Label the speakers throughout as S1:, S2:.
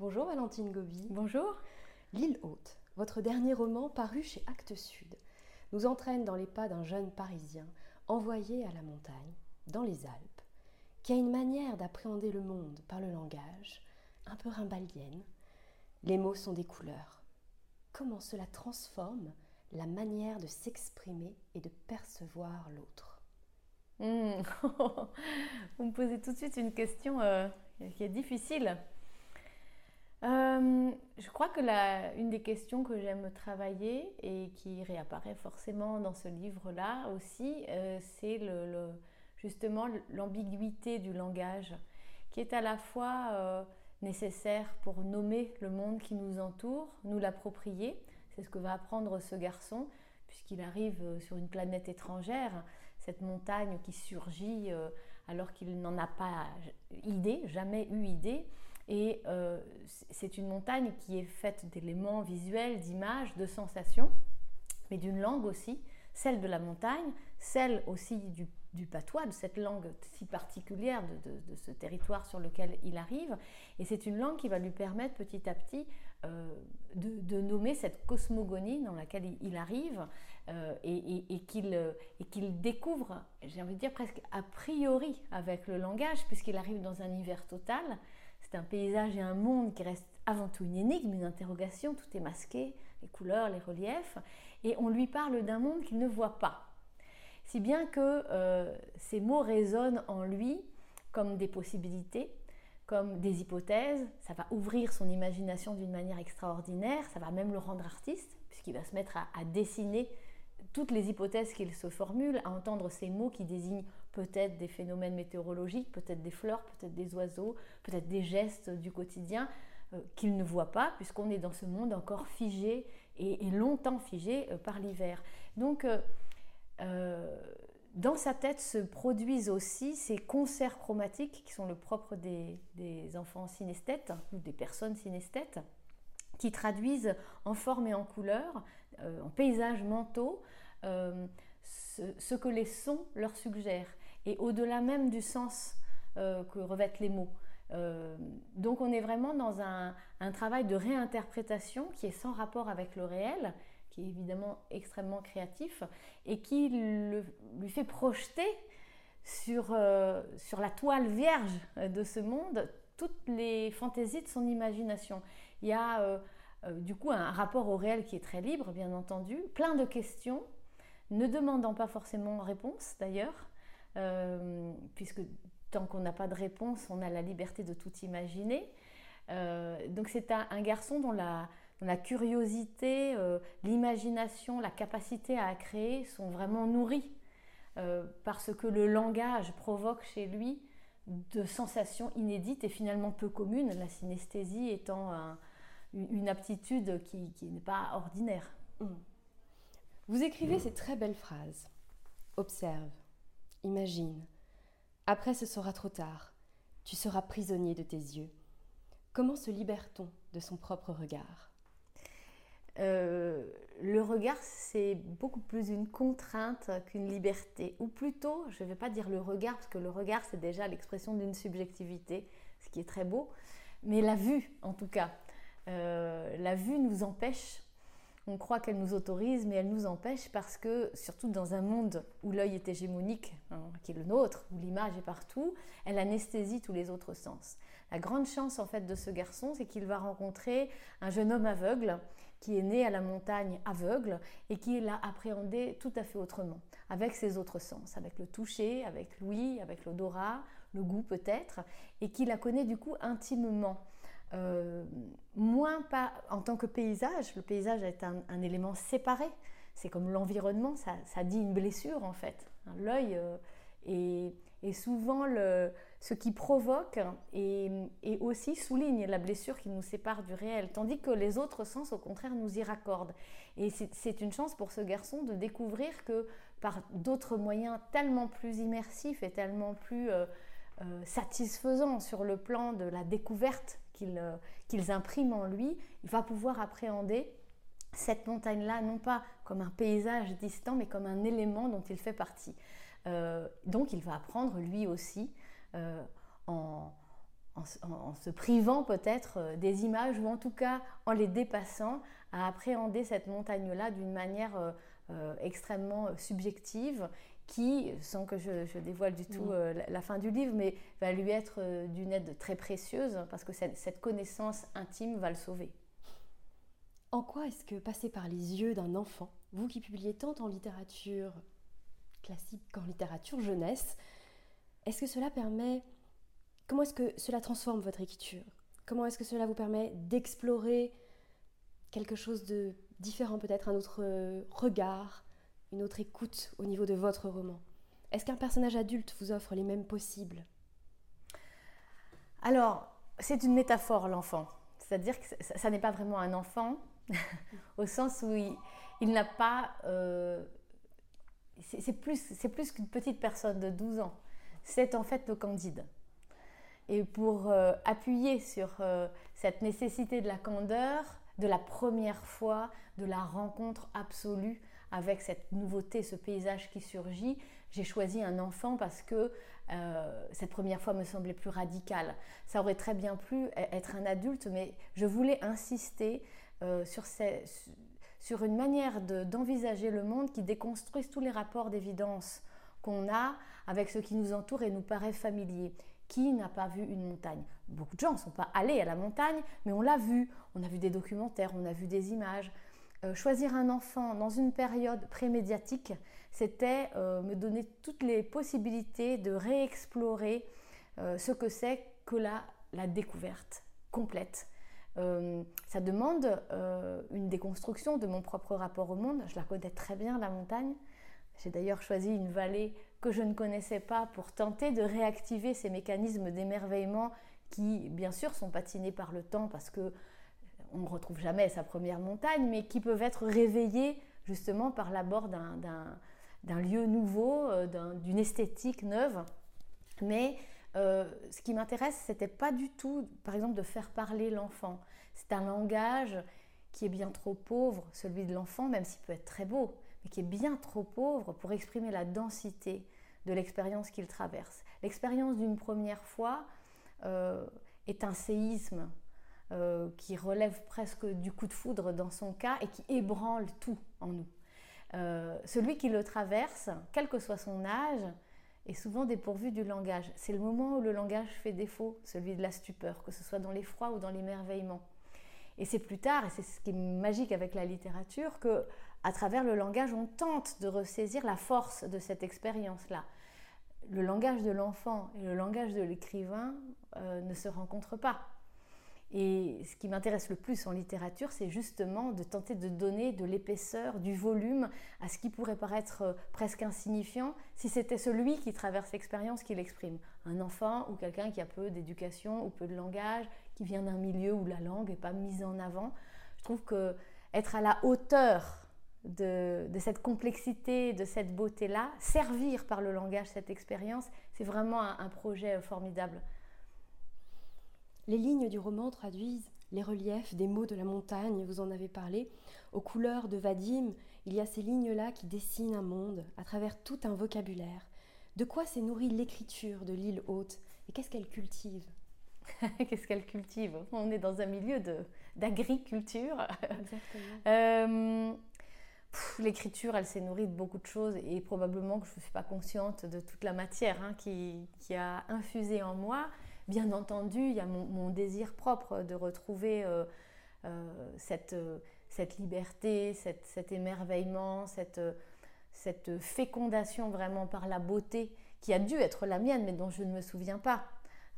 S1: Bonjour Valentine Gobi.
S2: Bonjour.
S1: L'île haute, votre dernier roman paru chez Actes Sud, nous entraîne dans les pas d'un jeune Parisien envoyé à la montagne, dans les Alpes, qui a une manière d'appréhender le monde par le langage, un peu rimbalienne. Les mots sont des couleurs. Comment cela transforme la manière de s'exprimer et de percevoir l'autre?
S2: Hmm. Vous me posez tout de suite une question euh, qui est difficile. Euh, je crois que la, une des questions que j'aime travailler et qui réapparaît forcément dans ce livre-là aussi, euh, c'est justement l'ambiguïté du langage, qui est à la fois euh, nécessaire pour nommer le monde qui nous entoure, nous l'approprier. C'est ce que va apprendre ce garçon, puisqu'il arrive sur une planète étrangère, cette montagne qui surgit alors qu'il n'en a pas idée, jamais eu idée et euh, c'est une montagne qui est faite d'éléments visuels, d'images, de sensations, mais d'une langue aussi, celle de la montagne, celle aussi du, patois, de cette langue si particulière de, ce territoire sur lequel il arrive. Et c'est une langue qui va lui permettre petit à petit euh, de, nommer cette cosmogonie dans laquelle il, arrive euh, et, qu'il découvre, j'ai envie de dire presque a priori avec le langage, puisqu'il arrive dans un univers total c'est un paysage et un monde qui reste avant tout une énigme, une interrogation, tout est masqué, les couleurs, les reliefs, et on lui parle d'un monde qu'il ne voit pas. Si bien que euh, ces mots résonnent en lui comme des possibilités, comme des hypothèses, ça va ouvrir son imagination d'une manière extraordinaire, ça va même le rendre artiste, puisqu'il va se mettre à dessiner toutes les hypothèses qu'il se formule, à entendre ces mots qui désignent peut-être des phénomènes météorologiques, peut-être des fleurs, peut-être des oiseaux, peut-être des gestes du quotidien euh, qu'il ne voit pas, puisqu'on est dans ce monde encore figé et, longtemps figé euh, par l'hiver. Donc, euh, dans sa tête se produisent aussi ces concerts chromatiques qui sont le propre des enfants synesthètes ou des personnes synesthètes, qui traduisent en forme et en couleur, en paysages mentaux, ce, que les sons leur suggèrent, et au-delà même du sens euh, que revêtent les mots. Euh, donc on est vraiment dans un, travail de réinterprétation qui est sans rapport avec le réel, qui est évidemment extrêmement créatif, et qui lui fait projeter euh, sur la toile vierge de ce monde toutes les fantaisies de son imagination. Il y a du coup un rapport au réel qui est très libre, bien entendu, plein de questions ne demandant pas forcément réponse d'ailleurs, euh, puisque tant qu'on n'a pas de réponse, on a la liberté de tout imaginer. Euh, donc c'est un, garçon dont la, curiosité, euh, l'imagination, la capacité à créer sont vraiment nourris parce que le langage provoque chez lui de sensations inédites et finalement peu communes, la synesthésie étant une aptitude qui, n'est pas ordinaire. Mmh.
S1: Vous écrivez ces très belles phrases. Observe, imagine. Après, ce sera trop tard. Tu seras prisonnier de tes yeux. Comment se libère-t-on de son propre regard?
S2: Euh, Le regard, c'est beaucoup plus une contrainte qu'une liberté. Ou plutôt, je ne vais pas dire le regard, parce que le regard, c'est déjà l'expression d'une subjectivité, ce qui est très beau. Mais la vue, en tout cas. Euh, la vue nous empêche on croit qu'elle nous autorise, mais elle nous empêche parce que, surtout dans un monde où l'œil est hégémonique, hein, qui est le nôtre, où l'image est partout, elle anesthésie tous les autres sens. La grande chance en fait de ce garçon, c'est qu'il va rencontrer un jeune homme aveugle qui est né à la montagne aveugle et qui l'a appréhendé tout à fait autrement, avec ses autres sens, avec le toucher, avec l'ouïe, avec l'odorat, le goût peut-être, et qui la connaît du coup intimement. Euh, moins pas en tant que paysage. Le paysage est un, élément séparé. C'est comme l'environnement, ça, dit une blessure en fait. L'œil euh, est, souvent le, ce qui provoque et, aussi souligne la blessure qui nous sépare du réel, tandis que les autres sens, au contraire, nous y raccordent. Et c'est une chance pour ce garçon de découvrir que par d'autres moyens tellement plus immersifs et tellement plus euh, satisfaisants sur le plan de la découverte euh, qu'ils impriment en lui, il va pouvoir appréhender cette montagne-là, non pas comme un paysage distant, mais comme un élément dont il fait partie. Euh, donc il va apprendre lui aussi euh, en, se privant peut-être des images ou en tout cas en les dépassant, à appréhender cette montagne-là d'une manière extrêmement subjective qui, sans que je, dévoile du tout la, fin du livre, mais va lui être d'une aide très précieuse parce que cette, connaissance intime va le sauver.
S1: En quoi est-ce que passer par les yeux d'un enfant, vous qui publiez tant en littérature classique qu'en littérature jeunesse, est-ce que cela permet Comment est-ce que cela transforme votre écriture? Comment est-ce que cela vous permet d'explorer quelque chose de différent, peut-être un autre euh, regard, une autre écoute au niveau de votre roman Est-ce qu'un personnage adulte vous offre les mêmes possibles?
S2: Alors, c'est une métaphore, l'enfant. C'est-à-dire que ça, n'est pas vraiment un enfant, au sens où il, n'a pas... Euh, c'est plus, plus qu'une petite personne de 12 ans. C'est en fait le Candide. Et pour euh, appuyer sur euh, cette nécessité de la candeur, de la première fois, de la rencontre absolue avec cette nouveauté, ce paysage qui surgit, j'ai choisi un enfant parce que euh, cette première fois me semblait plus radicale. Ça aurait très bien pu e-, être un adulte, mais je voulais insister sur, sur, une manière d'envisager le monde qui déconstruise tous les rapports d'évidence qu'on a avec ce qui nous entoure et nous paraît familier. Qui n'a pas vu une montagne? Beaucoup de gens ne sont pas allés à la montagne, mais on l'a vu. On a vu des documentaires, on a vu des images. Euh, choisir un enfant dans une période prémédiatique, c'était euh, me donner toutes les possibilités de réexplorer euh, ce que c'est que la, la découverte complète. ça demande une déconstruction de mon propre rapport au monde. Je la connais très bien, la montagne. J'ai d'ailleurs choisi une vallée que je ne connaissais pas pour tenter de réactiver ces mécanismes d'émerveillement qui, bien sûr, sont patinés par le temps parce que on ne retrouve jamais sa première montagne, mais qui peuvent être réveillés justement par l'abord d'un lieu nouveau, euh, d'une esthétique neuve. Mais euh, ce qui m'intéresse, c'était pas du tout, par exemple, de faire parler l'enfant. C'est un langage qui est bien trop pauvre, celui de l'enfant, même s'il peut être très beau mais qui est bien trop pauvre pour exprimer la densité de l'expérience qu'il traverse. L'expérience d'une première fois euh, est un séisme euh, qui relève presque du coup de foudre dans son cas et qui ébranle tout en nous. Euh, celui qui le traverse, quel que soit son âge, est souvent dépourvu du langage. C'est le moment où le langage fait défaut, celui de la stupeur, que ce soit dans l'effroi ou dans l'émerveillement. Et c'est plus tard, et c'est ce qui est magique avec la littérature, que à travers le langage, on tente de ressaisir la force de cette expérience-là. Le langage de l'enfant et le langage de l'écrivain euh, ne se rencontrent pas. Et ce qui m'intéresse le plus en littérature, c'est justement de tenter de donner de l'épaisseur, du volume à ce qui pourrait paraître euh, presque insignifiant si c'était celui qui traverse l'expérience qui l'exprime. Un enfant ou quelqu'un qui a peu d'éducation ou peu de langage, qui vient d'un milieu où la langue n'est pas mise en avant. Je trouve que être à la hauteur de, cette complexité, de cette beauté-là, servir par le langage cette expérience, c'est vraiment un, projet formidable.
S1: Les lignes du roman traduisent les reliefs des mots de la montagne, vous en avez parlé. Aux couleurs de Vadim, il y a ces lignes-là qui dessinent un monde à travers tout un vocabulaire. De quoi s'est nourrie l'écriture de l'île haute et qu'est-ce qu'elle cultive
S2: Qu'est-ce qu'elle cultive On est dans un milieu d'agriculture. Exactement. Euh, l'écriture, elle s'est nourrie de beaucoup de choses et probablement que je ne suis pas consciente de toute la matière hein, qui, a infusé en moi. Bien entendu, il y a mon, désir propre de retrouver euh, euh, cette, cette, liberté, cet émerveillement, cette, cette fécondation vraiment par la beauté qui a dû être la mienne, mais dont je ne me souviens pas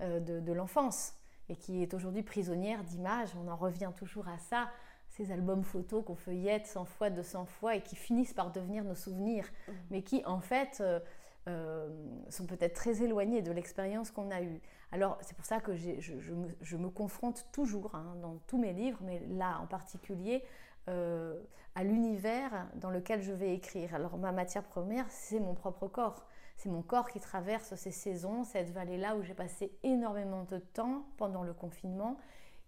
S2: euh, de, de l'enfance et qui est aujourd'hui prisonnière d'images. On en revient toujours à ça ces albums photos qu'on feuillette 100 fois, 200 fois et qui finissent par devenir nos souvenirs, mmh. mais qui en fait euh, euh, sont peut-être très éloignés de l'expérience qu'on a eue. Alors c'est pour ça que je, me, confronte toujours hein, dans tous mes livres, mais là en particulier, euh, à l'univers dans lequel je vais écrire. Alors ma matière première, c'est mon propre corps. C'est mon corps qui traverse ces saisons, cette vallée-là où j'ai passé énormément de temps pendant le confinement,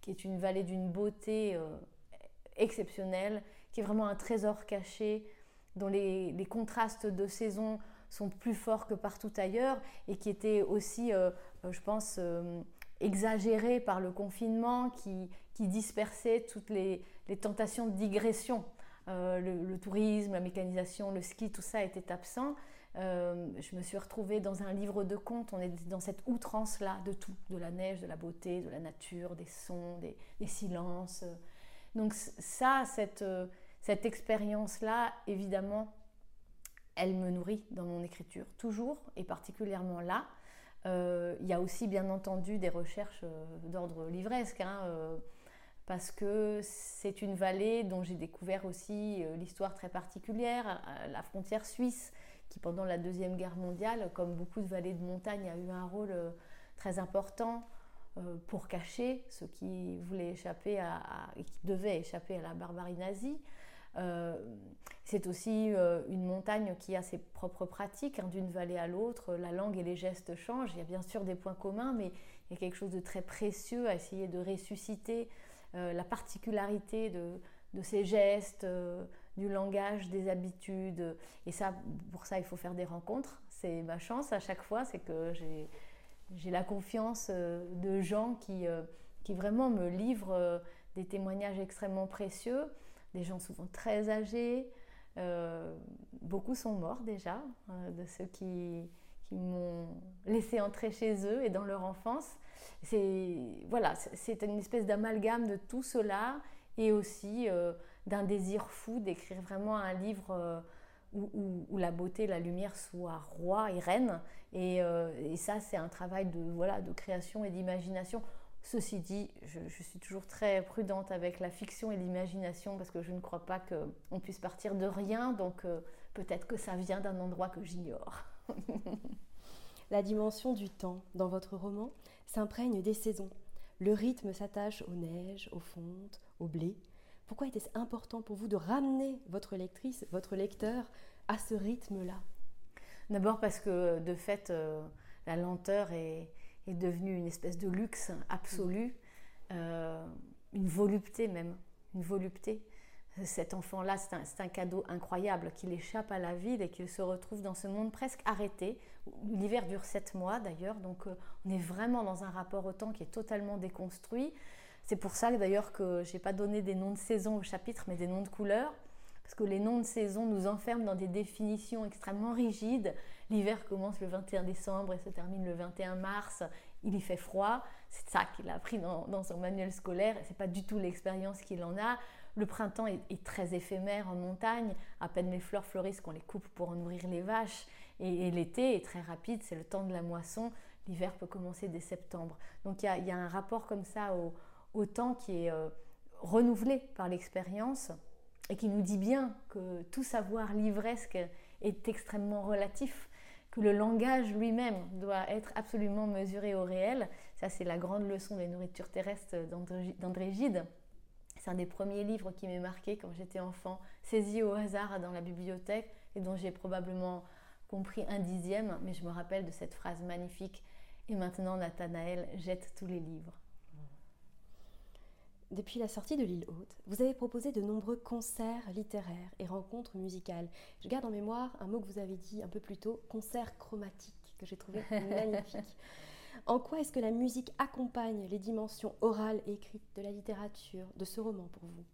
S2: qui est une vallée d'une beauté exceptionnel, qui est vraiment un trésor caché, dont les, contrastes de saison sont plus forts que partout ailleurs et qui était aussi, euh, euh, je pense, euh, exagéré par le confinement qui, dispersait toutes les, tentations de digression. le, tourisme, la mécanisation, le ski, tout ça était absent. Je me suis retrouvée dans un livre de contes. On est dans cette outrance-là de tout, de la neige, de la beauté, de la nature, des sons, des, silences. Donc ça, cette, cette expérience-là, évidemment, elle me nourrit dans mon écriture, toujours et particulièrement là. Euh, il y a aussi, bien entendu, des recherches d'ordre livresque. Hein, parce que c'est une vallée dont j'ai découvert aussi l'histoire très particulière, la frontière suisse, qui pendant la Deuxième Guerre mondiale, comme beaucoup de vallées de montagne, a eu un rôle euh, très important euh, pour cacher ceux qui voulaient échapper à, et qui devaient échapper à la barbarie nazie. Euh, c'est aussi une montagne qui a ses propres pratiques, hein, d'une vallée à l'autre, la langue et les gestes changent. Il y a bien sûr des points communs, mais il y a quelque chose de très précieux à essayer de ressusciter la particularité de, ces gestes, du langage, des habitudes. Et ça, pour ça, il faut faire des rencontres. C'est ma chance à chaque fois, c'est que j'ai la confiance euh, de gens qui, euh, qui vraiment me livrent euh, des témoignages extrêmement précieux, des gens souvent très âgés. Beaucoup sont morts déjà, de ceux qui, m'ont laissé entrer chez eux et dans leur enfance. C'est voilà, c'est une espèce d'amalgame de tout cela et aussi d'un désir fou d'écrire vraiment un livre euh, où, la beauté, la lumière soient roi et reine. Euh, et, ça, c'est un travail de, voilà, de création et d'imagination. Ceci dit, je, suis toujours très prudente avec la fiction et l'imagination parce que je ne crois pas qu'on puisse partir de rien. Donc euh, peut-être que ça vient d'un endroit que j'ignore.
S1: la dimension du temps dans votre roman s'imprègne des saisons. Le rythme s'attache aux neiges, aux fontes, au blé. Pourquoi était-ce important pour vous de ramener votre lectrice, votre lecteur à ce rythme-là?
S2: D'abord parce que de fait, euh, la lenteur est, devenue une espèce de luxe absolu, euh, une volupté même, une volupté. Cet enfant-là, c'est un, cadeau incroyable qu'il échappe à la ville et qu'il se retrouve dans ce monde presque arrêté. L'hiver dure sept mois d'ailleurs, donc euh, on est vraiment dans un rapport au temps qui est totalement déconstruit. C'est pour ça d'ailleurs que je n'ai pas donné des noms de saison au chapitre, mais des noms de couleurs, parce que les noms de saison nous enferment dans des définitions extrêmement rigides. L'hiver commence le 21 décembre et se termine le 21 mars. Il y fait froid. C'est ça qu'il a appris dans, son manuel scolaire. Ce n'est pas du tout l'expérience qu'il en a. Le printemps est, très éphémère en montagne. À peine les fleurs fleurissent qu'on les coupe pour en nourrir les vaches. Et, l'été est très rapide, c'est le temps de la moisson. L'hiver peut commencer dès septembre. Donc il y, a, un rapport comme ça au, autant qui est euh, renouvelé par l'expérience et qui nous dit bien que tout savoir livresque est extrêmement relatif, que le langage lui-même doit être absolument mesuré au réel. Ça, c'est la grande leçon des nourritures terrestres d'André Gide. C'est un des premiers livres qui m'est marqué quand j'étais enfant, saisi au hasard dans la bibliothèque et dont j'ai probablement compris un dixième, mais je me rappelle de cette phrase magnifique. Et maintenant, Nathanaël jette tous les livres.
S1: Depuis la sortie de l'île Haute, vous avez proposé de nombreux concerts littéraires et rencontres musicales. Je garde en mémoire un mot que vous avez dit un peu plus tôt, concert chromatique, que j'ai trouvé magnifique. En quoi est-ce que la musique accompagne les dimensions orales et écrites de la littérature, de ce roman pour vous?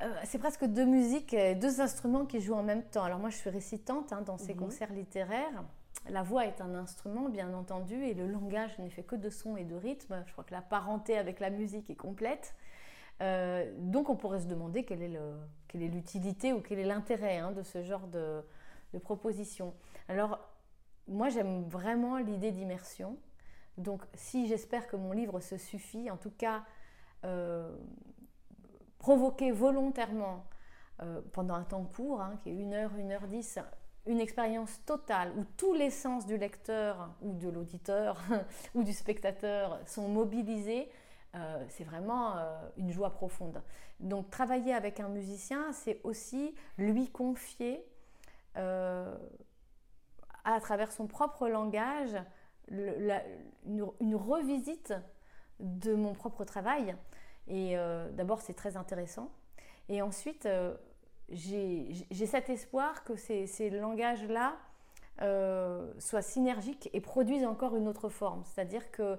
S2: Euh, c'est presque deux musiques, deux instruments qui jouent en même temps. Alors moi, je suis récitante hein, dans ces mhm. concerts littéraires la voix est un instrument, bien entendu, et le langage n'est fait que de sons et de rythmes. Je crois que la parenté avec la musique est complète. Euh, donc on pourrait se demander quelle est l'utilité ou quel est l'intérêt hein, de ce genre de, proposition. Alors moi j'aime vraiment l'idée d'immersion. Donc si j'espère que mon livre se suffit, en tout cas euh, provoquer volontairement euh, pendant un temps court, hein, qui est une heure, une heure dix, une expérience totale où tous les sens du lecteur ou de l'auditeur ou du spectateur sont mobilisés, euh, c'est vraiment euh, une joie profonde. Donc travailler avec un musicien, c'est aussi lui confier euh, à travers son propre langage une, revisite de mon propre travail. Et d'abord, c'est très intéressant. Et ensuite, j'ai cet espoir que ces, langages-là euh, soient synergiques et produisent encore une autre forme. C'est-à-dire que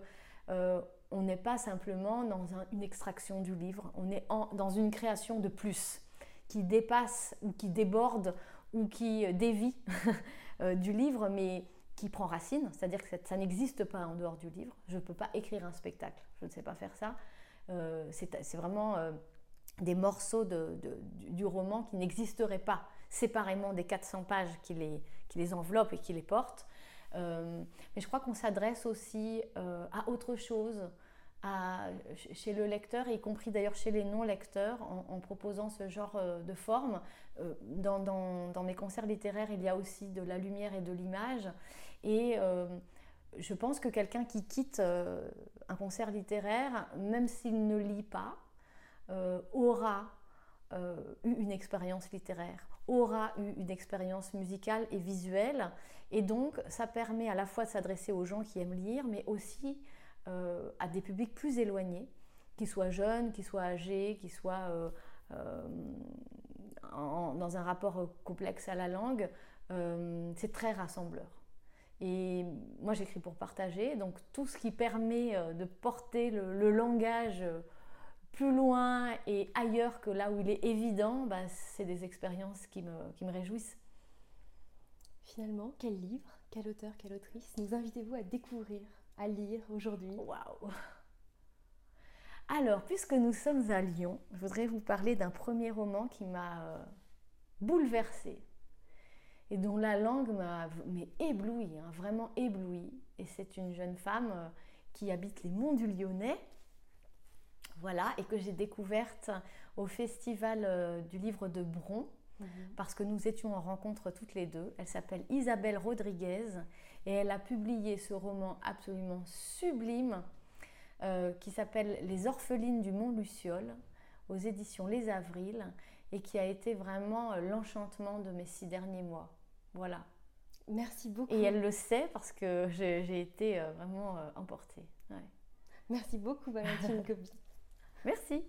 S2: on n'est pas simplement dans une extraction du livre, on est dans une création de plus qui dépasse ou qui déborde ou qui dévie du livre, mais qui prend racine, c'est-à-dire que ça n'existe pas en dehors du livre. Je ne peux pas écrire un spectacle, je ne sais pas faire ça. Euh, c'est vraiment euh, des morceaux de, du roman qui n'existeraient pas séparément des 400 pages qui les, qui les enveloppent et qui les portent. Euh, mais je crois qu'on s'adresse aussi à autre chose à, chez le lecteur, y compris d'ailleurs chez les non-lecteurs, en, proposant ce genre de forme. Dans, dans, mes concerts littéraires, il y a aussi de la lumière et de l'image. Et je pense que quelqu'un qui quitte euh, un concert littéraire, même s'il ne lit pas, euh, aura euh, eu une expérience littéraire, aura eu une expérience musicale et visuelle. Et donc, ça permet à la fois de s'adresser aux gens qui aiment lire, mais aussi à des publics plus éloignés, qu'ils soient jeunes, qu'ils soient âgés, qu'ils soient dans un rapport complexe à la langue. C'est très rassembleur. Et moi, j'écris pour partager. Donc, tout ce qui permet euh, de porter le, langage euh, plus loin et ailleurs que là où il est évident, bah, c'est des expériences qui me, qui me réjouissent.
S1: Finalement, quel livre, quel auteur, quelle autrice nous invitez-vous à découvrir, à lire aujourd'hui?
S2: Waouh Alors, puisque nous sommes à Lyon, je voudrais vous parler d'un premier roman qui m'a euh, bouleversée et dont la langue m'a ébloui, hein, vraiment ébloui. Et c'est une jeune femme euh, qui habite les monts du Lyonnais, voilà, et que j'ai découverte au festival euh, du livre de Bron, mhm. parce que nous étions en rencontre toutes les deux. Elle s'appelle Isabelle Rodriguez et elle a publié ce roman absolument sublime euh, qui s'appelle Les orphelines du Mont Luciole aux éditions Les Avrils et qui a été vraiment l'enchantement de mes six derniers mois. Voilà.
S1: Merci beaucoup.
S2: Et elle le sait parce que j'ai été euh, vraiment euh, emportée.
S1: Merci beaucoup, Valentine Gobi.
S2: Merci.